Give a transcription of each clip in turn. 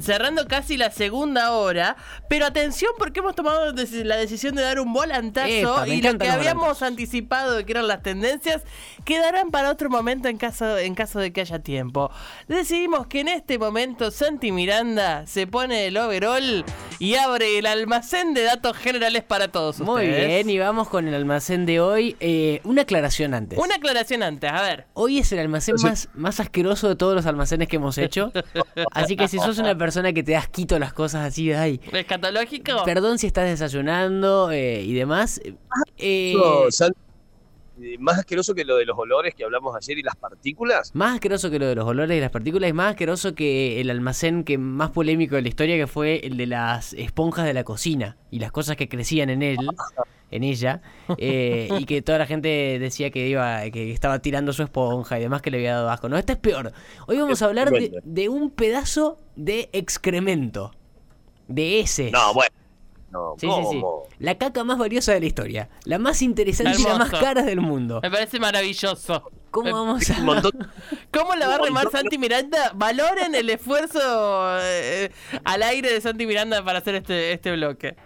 Cerrando casi la segunda hora, pero atención porque hemos tomado la decisión de dar un volantazo Epa, y lo que habíamos volantazos. anticipado de que eran las tendencias quedarán para otro momento en caso, en caso de que haya tiempo. Decidimos que en este momento Santi Miranda se pone el overall y abre el almacén de datos generales para todos Muy ustedes. bien, y vamos con el almacén de hoy. Eh, una aclaración antes. Una aclaración antes, a ver. Hoy es el almacén más, más asqueroso de todos los almacenes que hemos hecho. Así que si sos una persona que te das quito las cosas así, ay, ¿Escatológico? perdón si estás desayunando eh, y demás. eh, No, más asqueroso que lo de los olores que hablamos ayer y las partículas. más asqueroso que lo de los olores y las partículas y más asqueroso que el almacén que más polémico de la historia que fue el de las esponjas de la cocina y las cosas que crecían en él, en ella, eh, y que toda la gente decía que iba, que estaba tirando su esponja y demás que le había dado asco. No, este es peor. Hoy vamos a hablar de, de un pedazo de excremento. De ese. No, bueno. No, Sí, sí, sí. ¿cómo? La caca más valiosa de la historia. La más interesante y la más cara del mundo. Me parece maravilloso. ¿Cómo vamos a.? montón. ¿Cómo la va a remar Santi Miranda? Valoren el esfuerzo eh, al aire de Santi Miranda para hacer este, este bloque.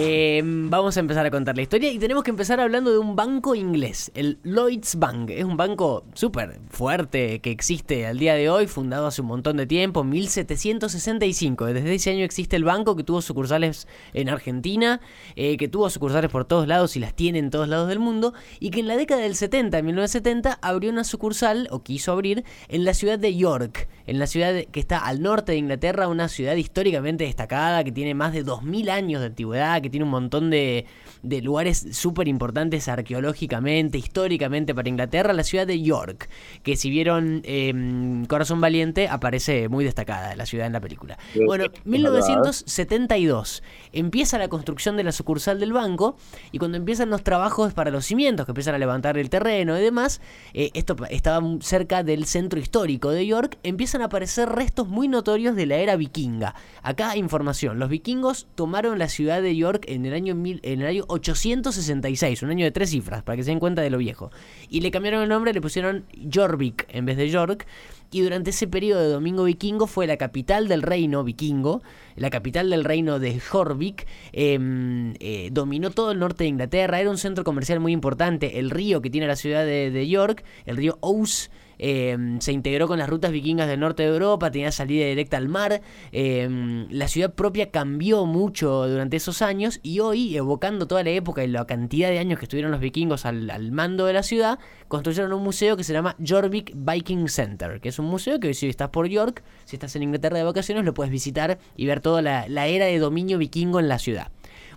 Eh, vamos a empezar a contar la historia y tenemos que empezar hablando de un banco inglés, el Lloyds Bank. Es un banco súper fuerte que existe al día de hoy, fundado hace un montón de tiempo, 1765. Desde ese año existe el banco que tuvo sucursales en Argentina, eh, que tuvo sucursales por todos lados y las tiene en todos lados del mundo, y que en la década del 70, en 1970, abrió una sucursal, o quiso abrir, en la ciudad de York, en la ciudad que está al norte de Inglaterra, una ciudad históricamente destacada, que tiene más de 2000 años de antigüedad, tiene un montón de, de lugares súper importantes arqueológicamente, históricamente para Inglaterra, la ciudad de York, que si vieron eh, Corazón Valiente, aparece muy destacada la ciudad en la película. Bueno, es verdad. 1972 empieza la construcción de la sucursal del banco y cuando empiezan los trabajos para los cimientos, que empiezan a levantar el terreno y demás, eh, esto estaba cerca del centro histórico de York, empiezan a aparecer restos muy notorios de la era vikinga. Acá información, los vikingos tomaron la ciudad de York en el año, mil- en el año 866, un año de tres cifras, para que se den cuenta de lo viejo. Y le cambiaron el nombre, le pusieron Jorvik en vez de York. Y durante ese periodo de domingo vikingo fue la capital del reino vikingo, la capital del reino de Jorvik, em, eh, dominó todo el norte de Inglaterra, era un centro comercial muy importante, el río que tiene la ciudad de, de York, el río Ouse, em, se integró con las rutas vikingas del norte de Europa, tenía salida directa al mar, em, la ciudad propia cambió mucho durante esos años y hoy, evocando toda la época y la cantidad de años que estuvieron los vikingos al, mando de la ciudad, construyeron un museo que se llama Jorvik Viking Center, que es un museo que si estás por York, si estás en Inglaterra de vacaciones, lo puedes visitar y ver toda la era de dominio vikingo en la ciudad.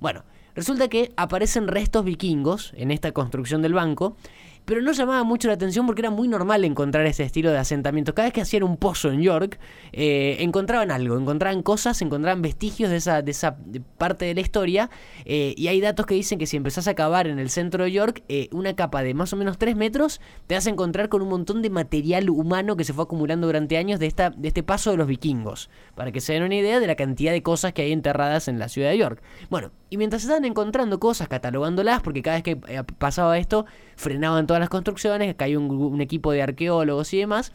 Bueno, resulta que aparecen restos vikingos en esta construcción del banco, pero no llamaba mucho la atención porque era muy normal encontrar ese estilo de asentamiento. Cada vez que hacían un pozo en York, eh, encontraban algo, encontraban cosas, encontraban vestigios de esa, de esa parte de la historia. eh, y hay datos que dicen que si empezás a cavar en el centro de York, eh, una capa de más o menos 3 metros, te vas a encontrar con un montón de material humano que se fue acumulando durante años de, esta, de este paso de los vikingos. Para que se den una idea de la cantidad de cosas que hay enterradas en la ciudad de York. Bueno, y mientras estaban encontrando cosas, catalogándolas, porque cada vez que pasaba esto, frenaban todas las construcciones, acá hay un, equipo de arqueólogos y demás.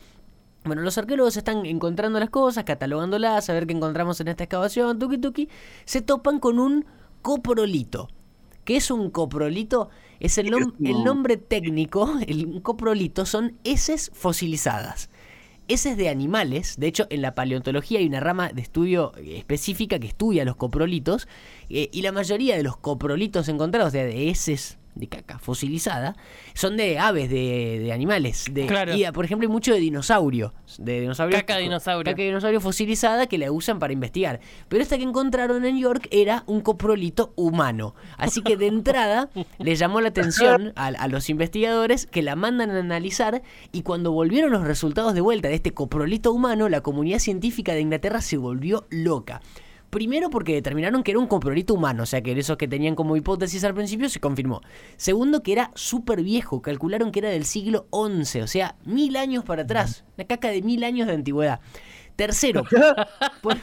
Bueno, los arqueólogos están encontrando las cosas, catalogándolas, a ver qué encontramos en esta excavación, tuki tuki, se topan con un coprolito. ¿Qué es un coprolito? Es el, nom- el nombre técnico, el coprolito son heces fosilizadas. Heces de animales, de hecho en la paleontología hay una rama de estudio eh, específica que estudia los coprolitos eh, y la mayoría de los coprolitos encontrados, de, de heces de caca fosilizada, son de aves, de, de animales. De, Claro. Y por ejemplo hay mucho de dinosaurio. De dinosaurio Caca de dinosaurio. Caca de dinosaurio fosilizada que la usan para investigar. Pero esta que encontraron en York era un coprolito humano. Así que de entrada les llamó la atención a, a los investigadores que la mandan a analizar y cuando volvieron los resultados de vuelta de este coprolito humano, la comunidad científica de Inglaterra se volvió loca. Primero porque determinaron que era un coprolito humano, o sea que eso que tenían como hipótesis al principio se confirmó. Segundo que era súper viejo, calcularon que era del siglo XI, o sea, mil años para atrás. Una caca de mil años de antigüedad. Tercero, por,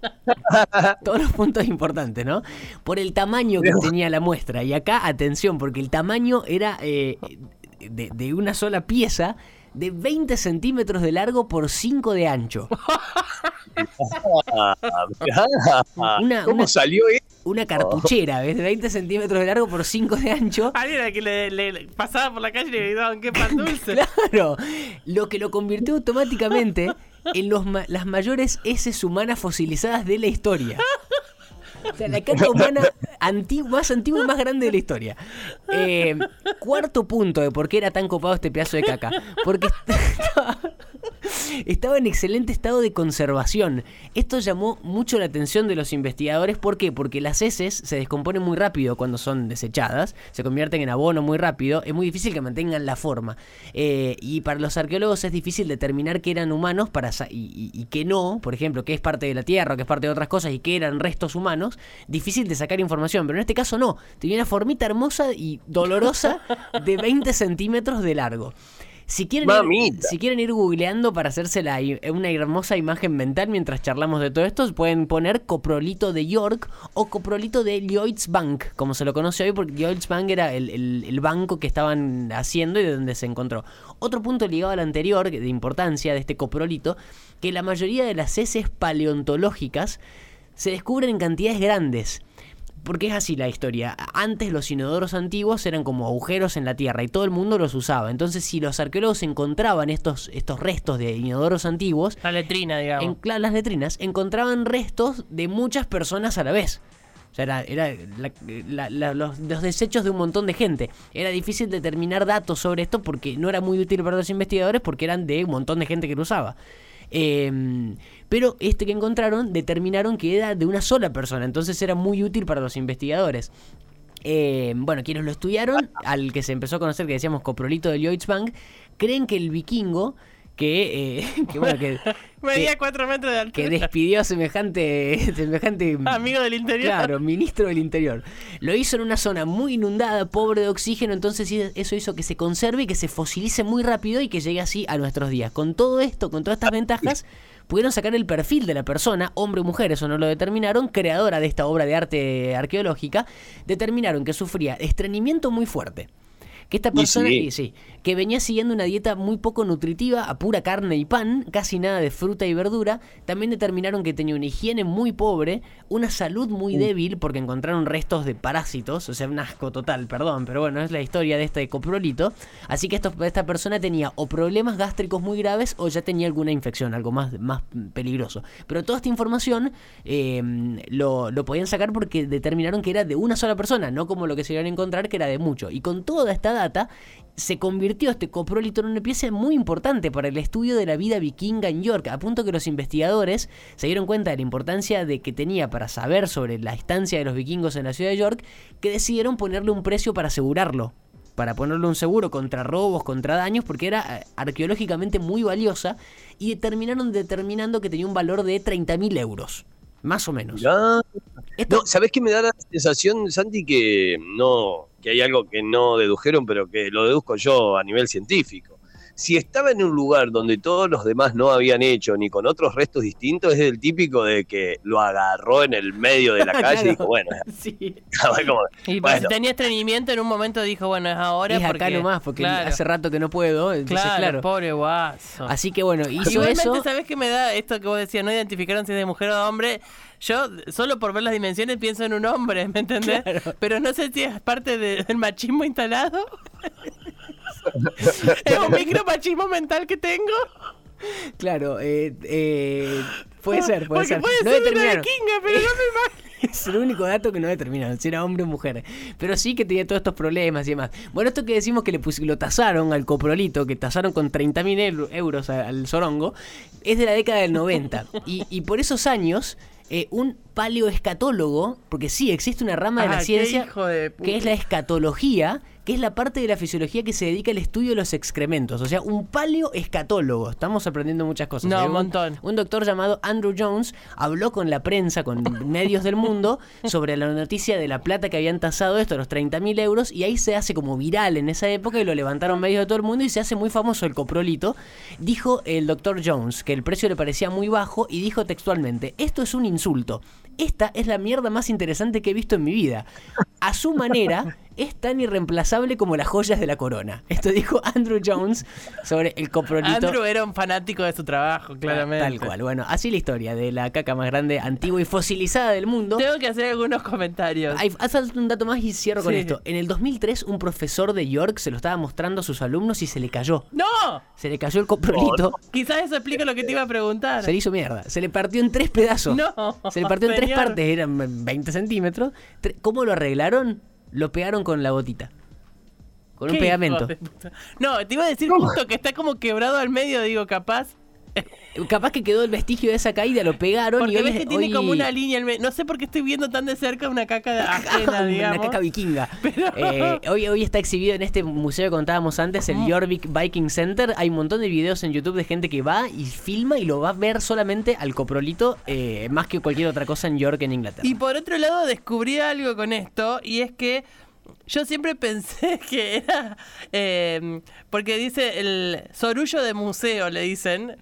Todos los puntos importantes, ¿no? Por el tamaño que tenía la muestra. Y acá, atención, porque el tamaño era eh, de, de una sola pieza de 20 centímetros de largo por 5 de ancho. Una- ¿Cómo una- salió esto? Una cartuchera, ¿ves? De 20 centímetros de largo por 5 de ancho. Alguien a que le, le- le pasaba por la calle y le gritaban qué pan dulce. Claro, lo que lo convirtió automáticamente en los ma- las mayores heces humanas fosilizadas de la historia. O sea, la caca humana antigua, más antigua y más grande de la historia. Eh, cuarto punto de por qué era tan copado este pedazo de caca. Porque estaba, estaba en excelente estado de conservación. Esto llamó mucho la atención de los investigadores. ¿Por qué? Porque las heces se descomponen muy rápido cuando son desechadas, se convierten en abono muy rápido. Es muy difícil que mantengan la forma. Eh, y para los arqueólogos es difícil determinar que eran humanos para y, y que no, por ejemplo, que es parte de la Tierra, que es parte de otras cosas y que eran restos humanos. Difícil de sacar información, pero en este caso no. Tenía una formita hermosa y dolorosa de 20 centímetros de largo. Si quieren, ir, si quieren ir googleando para hacerse la i- una hermosa imagen mental mientras charlamos de todo esto, pueden poner coprolito de York o coprolito de Lloyds Bank, como se lo conoce hoy, porque Lloyds Bank era el, el- el banco que estaban haciendo y de donde se encontró. Otro punto ligado al anterior, de importancia de este coprolito, que la mayoría de las heces paleontológicas se descubren en cantidades grandes. Porque es así la historia. Antes los inodoros antiguos eran como agujeros en la tierra y todo el mundo los usaba. Entonces, si los arqueólogos encontraban estos, estos restos de inodoros antiguos, La letrina, digamos. en las letrinas, encontraban restos de muchas personas a la vez. O sea, era, era la- la- la- los, los desechos de un montón de gente. Era difícil determinar datos sobre esto porque no era muy útil para los investigadores porque eran de un montón de gente que lo usaba. Eh, pero este que encontraron determinaron que era de una sola persona, entonces era muy útil para los investigadores. Eh, bueno, quienes lo estudiaron, al que se empezó a conocer, que decíamos coprolito de Lloyds Bank, creen que el vikingo, que, eh, que bueno, que, Medía 4 metros de altura. que despidió a semejante, semejante Amigo del interior. Claro, ministro del Interior. Lo hizo en una zona muy inundada, pobre de oxígeno, entonces eso hizo que se conserve y que se fosilice muy rápido y que llegue así a nuestros días. Con todo esto, con todas estas ventajas, pudieron sacar el perfil de la persona, hombre o mujer, eso no lo determinaron, creadora de esta obra de arte arqueológica, determinaron que sufría estreñimiento muy fuerte. Que esta persona, sí. y sí, que venía siguiendo una dieta muy poco nutritiva, a pura carne y pan, casi nada de fruta y verdura. También determinaron que tenía una higiene muy pobre, una salud muy débil, porque encontraron restos de parásitos, o sea, un asco total, perdón, pero bueno, es la historia de este coprolito. Así que esto- esta persona tenía o problemas gástricos muy graves o ya tenía alguna infección, algo más, más peligroso. Pero toda esta información eh, lo, lo podían sacar porque determinaron que era de una sola persona, no como lo que se iban a encontrar, que era de mucho. Y con toda esta data, se convirtió este coprolito en una pieza muy importante para el estudio de la vida vikinga en York, a punto que los investigadores se dieron cuenta de la importancia de que tenía para saber sobre la estancia de los vikingos en la ciudad de York, que decidieron ponerle un precio para asegurarlo. Para ponerle un seguro contra robos, contra daños, porque era eh, arqueológicamente muy valiosa y terminaron determinando que tenía un valor de 30.000 euros. Más o menos. Esto- No, ¿sabés qué me da la sensación, Santi, que no, que hay algo que no dedujeron, pero que lo deduzco yo a nivel científico? Si estaba en un lugar donde todos los demás no habían hecho, ni con otros restos distintos, es el típico de que lo agarró en el medio de la calle Claro. y dijo, bueno, Sí. como, Y pues, bueno, si tenía estreñimiento en un momento dijo, bueno, es ahora es porque... acá nomás, porque claro, hace rato que no puedo. Entonces, claro, claro. pobre guaso. Así que bueno, hizo Igualmente, eso. ¿sabes qué me da esto que vos decías? No identificaron si es de mujer o de hombre. Yo, solo por ver las dimensiones, pienso en un hombre, ¿me entendés? Pero no sé si es parte de- del machismo instalado. es un micro machismo mental que tengo. Claro, eh, eh, puede ser, puede Porque ser. puede no ser una vikinga, pero no me. Es el único dato que no determinaron, si era hombre o mujer. Pero sí que tenía todos estos problemas y demás. Bueno, esto que decimos que le pus- lo tasaron al coprolito, que tasaron con 30.000 eu- euros a- al zorongo, es de la década del 90. Y, y por esos años, eh, un paleoescatólogo, porque sí, existe una rama de Ah, la qué ciencia de que es la escatología, que es la parte de la fisiología que se dedica al estudio de los excrementos. O sea, un paleoescatólogo. Estamos aprendiendo muchas cosas. No, Hay un montón. Un doctor llamado Andrew Jones habló con la prensa, con medios del mundo, sobre la noticia de la plata que habían tasado esto, los 30.000 euros, y ahí se hace como viral en esa época y lo levantaron medios de todo el mundo y se hace muy famoso el coprolito. Dijo el doctor Jones que el precio le parecía muy bajo y dijo textualmente, esto es un insulto. Esta es la mierda más interesante que he visto en mi vida. A su manera, es tan irreemplazable como las joyas de la corona. Esto dijo Andrew Jones sobre el coprolito. Andrew era un fanático de su trabajo, claramente. Tal cual. Bueno, así la historia de la caca más grande, antigua y fosilizada del mundo. Tengo que hacer algunos comentarios. Hay, haz un dato más y cierro con esto. En el 2003, un profesor de York se lo estaba mostrando a sus alumnos y se le cayó. ¡No! Se le cayó el coprolito. Quizás eso explica lo que te iba a preguntar. Se le hizo mierda. Se le partió en tres pedazos. No, Se le partió en tres partes. Eran 20 centímetros. ¿Cómo lo arreglaron? Lo pegaron con la gotita. Con un ¿Qué pegamento. No, te iba a decir justo que está como quebrado al medio, digo, capaz. Capaz que quedó el vestigio de esa caída, lo pegaron y hoy, ves es- que tiene hoy- como una línea. No sé por qué estoy viendo tan de cerca una caca de ajena, una caca vikinga. Pero- Eh, hoy, hoy está exhibido en este museo que contábamos antes, el Jorvik Viking Center. Hay un montón de videos en YouTube de gente que va y filma y lo va a ver solamente al coprolito, eh, más que cualquier otra cosa en York, en Inglaterra. Y por otro lado descubrí algo con esto y es que yo siempre pensé que era eh, porque dice el sorullo de museo le dicen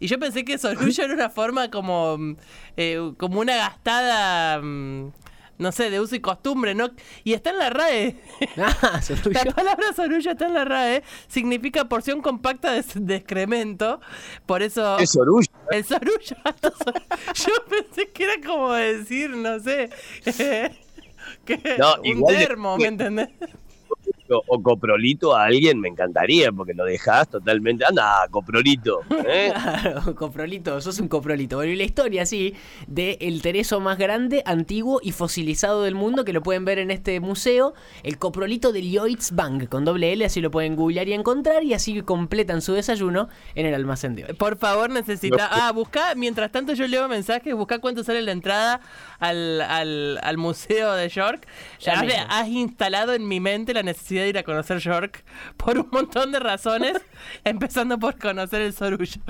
y yo pensé que sorullo era una forma como mm, eh, como una gastada mm, no sé de uso y costumbre no y está en la RAE Ah, sorullo. La palabra sorullo está en la RAE, significa porción compacta de, de excremento, por eso Es orgullo. el sorullo, yo pensé que era como decir, no sé, que No, un igual de- termo, ¿me entendés? O, o coprolito a alguien me encantaría, porque lo dejás totalmente. Anda, coprolito. ¿eh? Claro, coprolito, sos un coprolito. Bueno, y la historia, sí, de el tereso más grande, antiguo y fosilizado del mundo, que lo pueden ver en este museo, el coprolito de Lloyds Bank, con doble L, así lo pueden googlear y encontrar, y así completan su desayuno en el almacén de hoy. Por favor, necesita. Ah, busca, mientras tanto yo leo mensajes, busca cuánto sale la entrada al, al, al museo de York. Ya has, has instalado en mi mente la necesidad de ir a conocer York por un montón de razones, empezando por conocer el sorullo.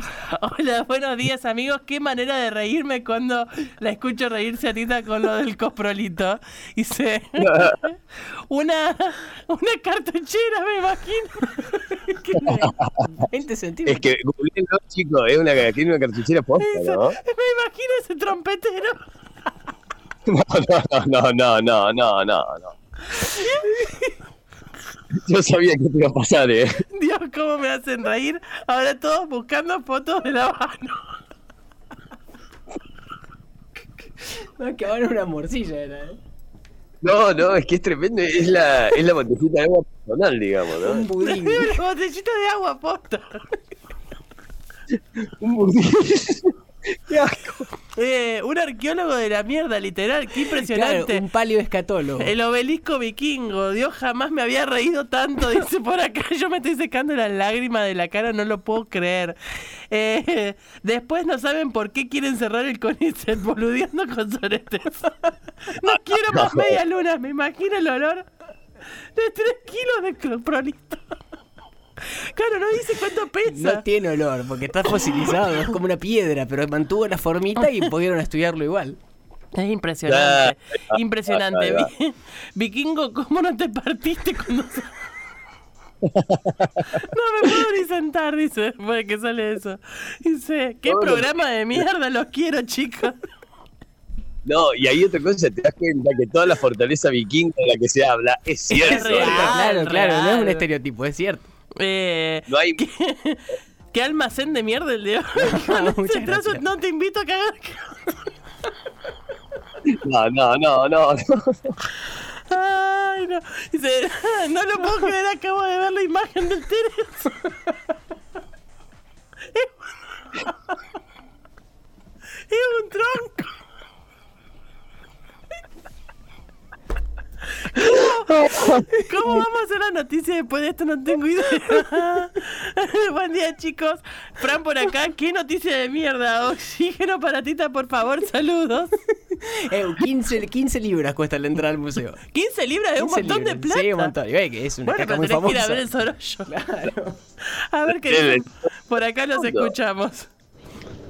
Hola, buenos días amigos. Qué manera de reírme cuando la escucho reírse a Tita con lo del coprolito. Dice, una, una cartuchera, me imagino. ¿Qué me- 20 centímetros. Es que googleenlo, chicos, es una, tiene una cartuchera posta, ¿no? Me imagino ese trompetero. No, no, no, no, no, no, no. Yo sabía que te iba a pasar, ¿eh? Dios, cómo me hacen reír. Ahora todos buscando fotos de la mano. No, que ahora una morcilla era, ¿eh? No, no, es que es tremendo. Es la, es la botellita de agua personal, digamos, Un ¿no? budín. Una botellita de agua posta. Un burdillo. ¡Qué asco! Eh, un arqueólogo de la mierda, literal. Qué Claro, impresionante. un paleoescatólogo. El obelisco vikingo, Dios jamás me había reído tanto, dice por acá. Yo me estoy secando la lágrima de la cara, no lo puedo creer. Eh, después no saben por qué quieren cerrar el CONICET boludeando con soretes. No quiero más media luna, me imagino el olor de 3 kilos de coprolito. Claro, no dice cuánto pesa. No tiene olor, porque está fosilizado, es como una piedra, pero mantuvo la formita y pudieron estudiarlo igual. Es impresionante. Impresionante. Vikingo, ¿cómo no te partiste cuando No me puedo ni sentar, dice, después de que sale eso. Dice, qué No, no. programa de mierda, los quiero, chicos. No, y hay otra cosa, te das cuenta que toda la fortaleza vikinga de la que se habla es cierto. real. claro, claro, no es un estereotipo, es cierto. Eh, No hay. ¿qué, qué almacén de mierda el de hoy. Ese trozo gracias. no te invito a cagar. No, no, no, no. no. Ay, no. Dice, no lo puedo creer, acabo de ver la imagen del Teres. Es un tronco. ¿Cómo, vamos a hacer la noticia después de esto? No tengo idea. Buen día, chicos. Fran por acá. ¿Qué noticia de mierda? Oxígeno para Tita, por favor. Saludos. Eh, 15, 15 libras cuesta la entrada al museo. 15 libras es un 15 montón de plata. Sí, un montón. Y ve que es una Bueno, pero muy tenés que ir a ver el Sorollo. Claro. A ver qué. Por acá los escuchamos.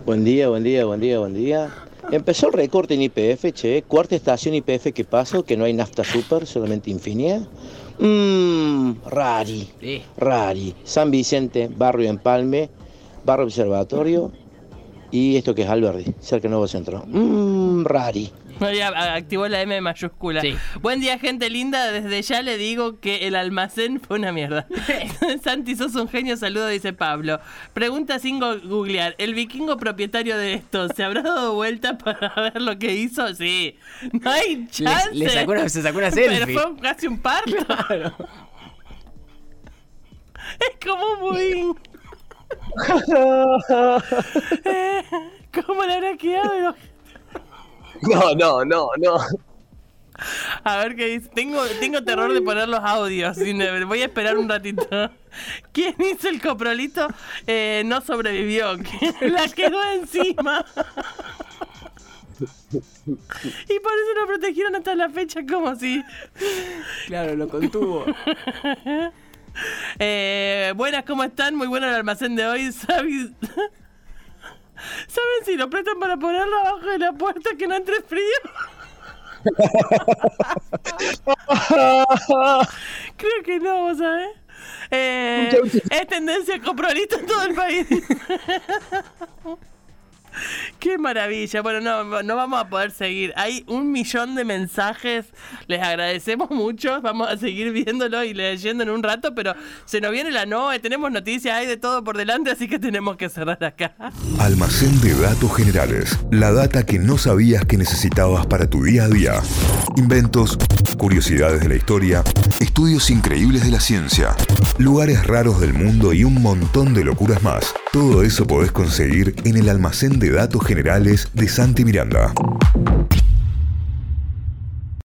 Buen día, buen día, buen día, buen día. Empezó el recorte en IPF, che. Cuarta estación IPF que paso, que no hay nafta super, solamente Infinia. Mmm, rari, rari. San Vicente, barrio Empalme, barrio Observatorio y esto que es Alberdi, cerca del Nuevo Centro. Mmm, rari. No, activó la M mayúscula. Sí. Buen día, gente linda. Desde ya le digo que el almacén fue una mierda. Santi, sos un genio. Saludo, dice Pablo. Pregunta sin go- googlear. ¿El vikingo propietario de esto se habrá dado vuelta para ver lo que hizo? Sí. No hay chance. le sacó una, se sacó una Pero selfie. fue casi un parto. Es como muy. Eh, ¿Cómo le habrá quedado? No, no, no, no. A ver qué dice. Tengo, tengo terror de poner los audios. Voy a esperar un ratito. ¿Quién hizo el coprolito? Eh, no sobrevivió. La quedó encima. Y por eso lo protegieron hasta la fecha como si... Claro, lo contuvo. Eh, buenas, ¿cómo están? Muy bueno el almacén de hoy. ¿Saben, ¿Saben si lo prestan para ponerlo abajo de la puerta que no entre frío? Creo que no, vos sabés. Eh, es tendencia coprolito en todo el país. Qué maravilla. Bueno, no, no vamos a poder seguir. Hay un millón de mensajes. Les agradecemos mucho. Vamos a seguir viéndolo y leyendo en un rato, pero se nos viene la NOE. Tenemos noticias, hay de todo por delante, así que tenemos que cerrar acá. Almacén de datos generales. La data que no sabías que necesitabas para tu día a día. Inventos, curiosidades de la historia, estudios increíbles de la ciencia, lugares raros del mundo y un montón de locuras más. Todo eso podés conseguir en el Almacén de Datos Generales de Santi Miranda.